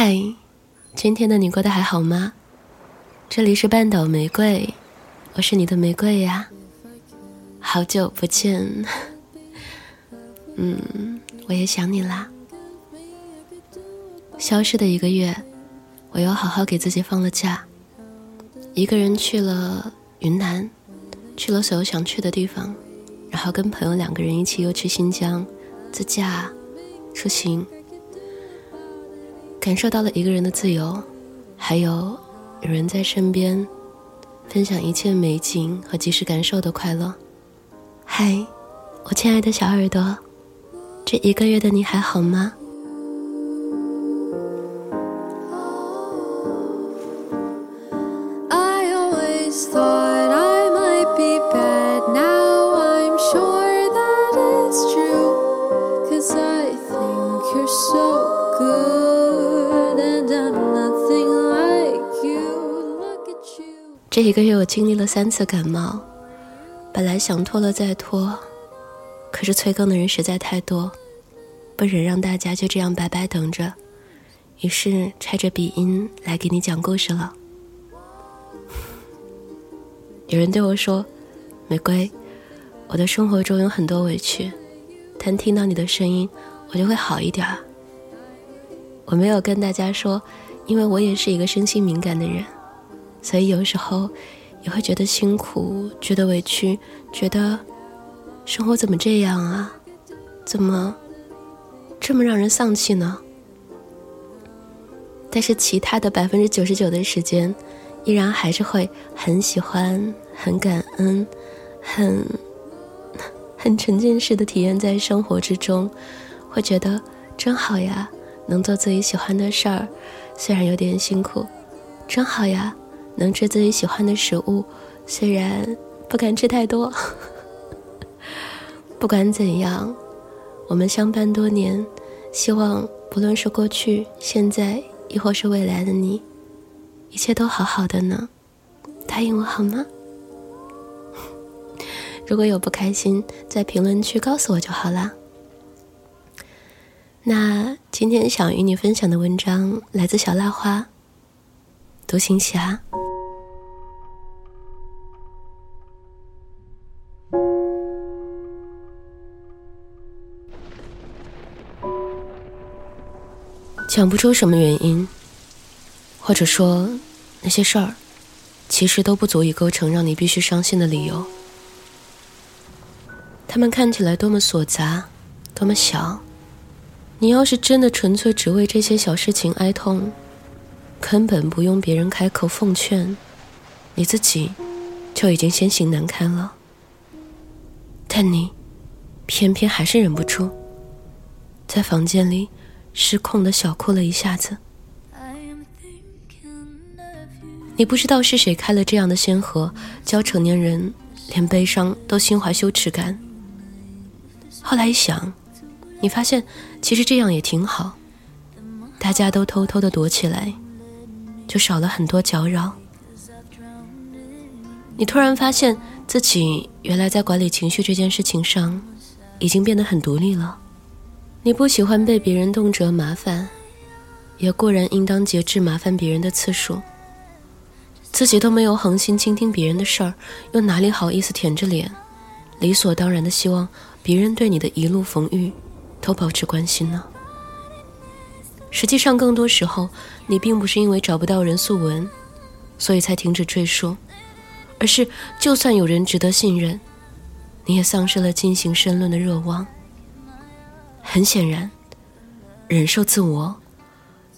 嗨，今天的你过得还好吗？这里是半岛玫瑰，我是你的玫瑰呀。好久不见，嗯，我也想你啦。消失的一个月，我又好好给自己放了假，一个人去了云南，去了所有想去的地方，然后跟朋友两个人一起又去新疆自驾出行，感受到了一个人的自由，还有有人在身边分享一切美景和及时感受的快乐。嗨，我亲爱的小耳朵，这一个月的你还好吗？这一个月我经历了三次感冒。本来想拖了再拖，可是催更的人实在太多，不忍让大家就这样白白等着，于是揣着鼻音来给你讲故事了。有人对我说：“玫瑰，我的生活中有很多委屈，但听到你的声音，我就会好一点。”我没有跟大家说，因为我也是一个身心敏感的人，所以有时候。也会觉得辛苦，觉得委屈，觉得生活怎么这样啊？怎么这么让人丧气呢？但是其他的百分之九十九的时间，依然还是会很喜欢、很感恩、很很沉浸式的体验在生活之中，会觉得真好呀！能做自己喜欢的事儿，虽然有点辛苦，真好呀！能吃自己喜欢的食物，虽然不敢吃太多。不管怎样，我们相伴多年，希望不论是过去、现在，亦或是未来的你，一切都好好的呢。答应我好吗？如果有不开心，在评论区告诉我就好啦。那今天想与你分享的文章来自小蜡花，独行侠。想不出什么原因，或者说那些事儿，其实都不足以构成让你必须伤心的理由。他们看起来多么琐杂，多么小，你要是真的纯粹只为这些小事情哀痛，根本不用别人开口奉劝，你自己就已经先行难堪了。但你偏偏还是忍不住，在房间里。失控的小哭了一下子。你不知道是谁开了这样的先河，教成年人连悲伤都心怀羞耻感。后来一想，你发现其实这样也挺好，大家都偷偷的躲起来，就少了很多搅扰。你突然发现自己原来在管理情绪这件事情上，已经变得很独立了。你不喜欢被别人动辄麻烦，也固然应当节制麻烦别人的次数。自己都没有恒心倾听别人的事儿，又哪里好意思舔着脸，理所当然的希望别人对你的一路逢遇都保持关心呢？实际上，更多时候，你并不是因为找不到人诉闻，所以才停止赘述，而是就算有人值得信任，你也丧失了进行申论的热望。很显然，忍受自我，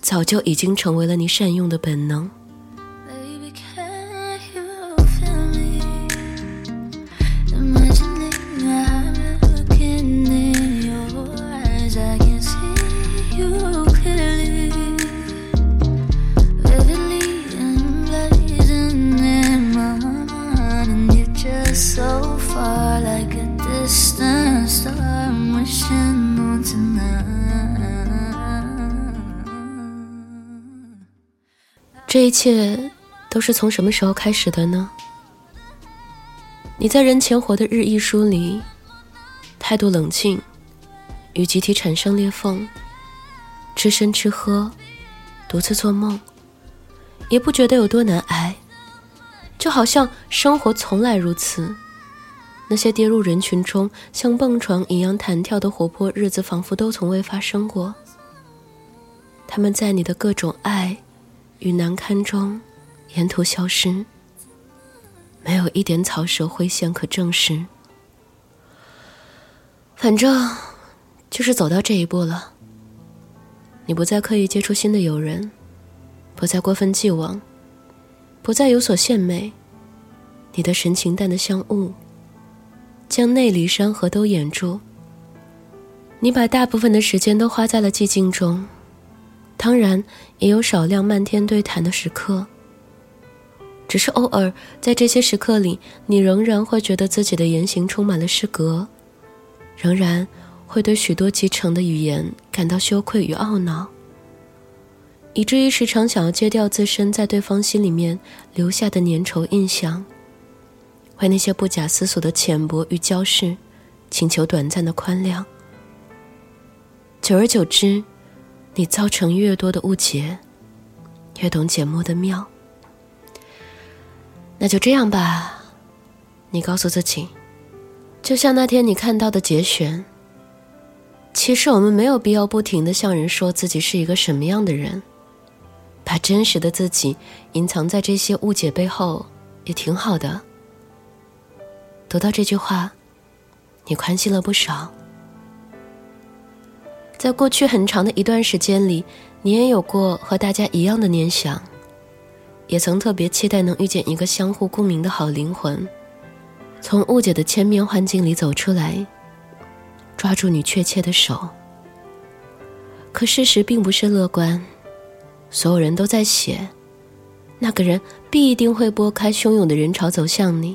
早就已经成为了你善用的本能。这一切都是从什么时候开始的呢？你在人前活的日益疏离，态度冷静，与集体产生裂缝，吃生吃喝，独自做梦，也不觉得有多难挨，就好像生活从来如此。那些跌入人群中像蹦床一样弹跳的活泼日子，仿佛都从未发生过。他们在你的各种爱与难堪中沿途消失，没有一点草蛇灰线可证实。反正就是走到这一步了。你不再刻意接触新的友人，不再过分既往，不再有所献媚，你的神情淡得像雾。将内里山河都掩住。你把大部分的时间都花在了寂静中，当然也有少量漫天对谈的时刻。只是偶尔在这些时刻里，你仍然会觉得自己的言行充满了失格，仍然会对许多集成的语言感到羞愧与懊恼，以至于时常想要揭掉自身在对方心里面留下的粘稠印象。为那些不假思索的浅薄与娇饰，请求短暂的宽谅。久而久之，你造成越多的误解，越懂缄默的妙。那就这样吧，你告诉自己，就像那天你看到的节选。其实我们没有必要不停的向人说自己是一个什么样的人，把真实的自己隐藏在这些误解背后，也挺好的。读到这句话，你宽心了不少。在过去很长的一段时间里，你也有过和大家一样的念想，也曾特别期待能遇见一个相互共鸣的好灵魂，从误解的千面幻境里走出来，抓住你确切的手。可事实并不是乐观，所有人都在写，那个人必定会拨开汹涌的人潮走向你。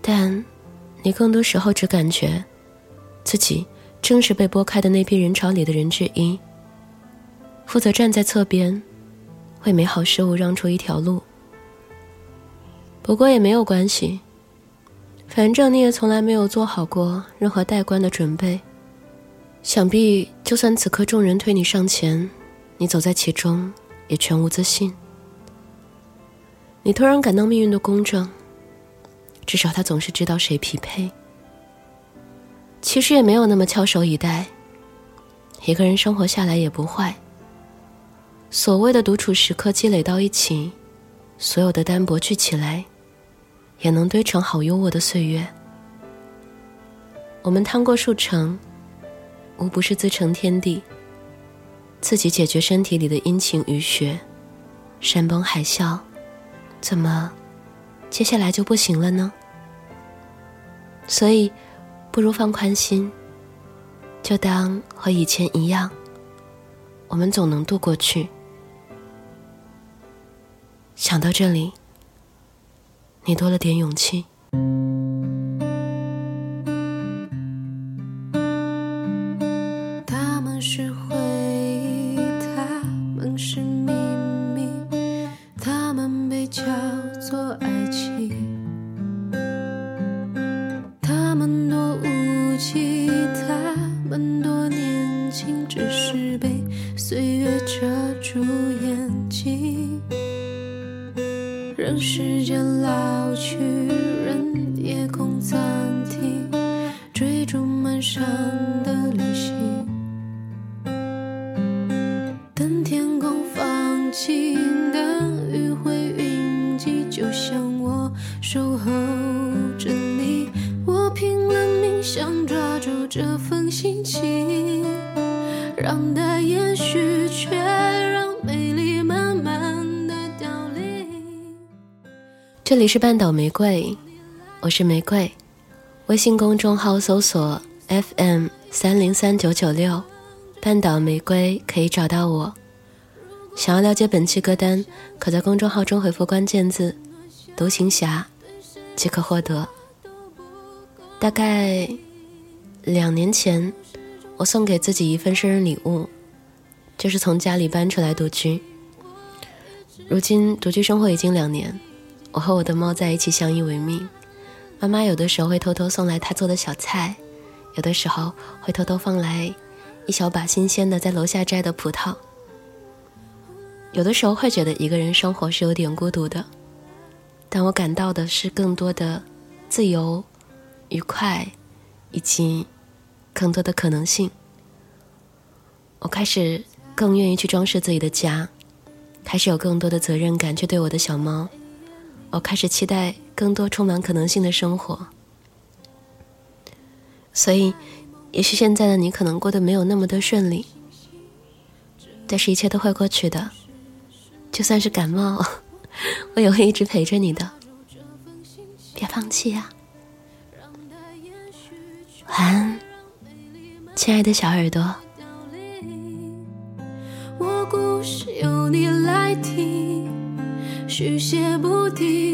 但，你更多时候只感觉，自己正是被拨开的那批人潮里的人之一，负责站在侧边，为美好事物让出一条路。不过也没有关系，反正你也从来没有做好过任何待观的准备，想必就算此刻众人推你上前，你走在其中也全无自信。你突然感到命运的公正。至少他总是知道谁匹配。其实也没有那么翘首以待。一个人生活下来也不坏。所谓的独处时刻积累到一起，所有的单薄聚起来，也能堆成好优渥的岁月。我们趟过数程，无不是自成天地，自己解决身体里的阴晴雨雪，山崩海啸，怎么，接下来就不行了呢？所以，不如放宽心，就当和以前一样，我们总能度过去。想到这里，你多了点勇气。情只是被岁月遮住眼睛，任时间老去，任夜空暂停，追逐满山的流星。等天空放晴，等雨会云集，就像我守候着你，我拼了命想抓住这份心情。让它延续，却让美丽慢慢的凋零。这里是半岛玫瑰，我是玫瑰。微信公众号搜索 FM 三零三九九六，半岛玫瑰可以找到我。想要了解本期歌单，可在公众号中回复关键字“独行侠”即可获得。大概两年前，我送给自己一份生日礼物，就是从家里搬出来独居。如今独居生活已经两年。我和我的猫在一起相依为命，妈妈有的时候会偷偷送来她做的小菜，有的时候会偷偷放来一小把新鲜的在楼下摘的葡萄。有的时候会觉得一个人生活是有点孤独的，但我感到的是更多的自由、愉快，以及更多的可能性。我开始更愿意去装饰自己的家，开始有更多的责任感去对我的小猫。我开始期待更多充满可能性的生活。所以，也许现在的你可能过得没有那么的顺利，但是一切都会过去的。就算是感冒，我也会一直陪着你的。别放弃呀！晚安，亲爱的小耳朵。我故事由你来听，续写不停，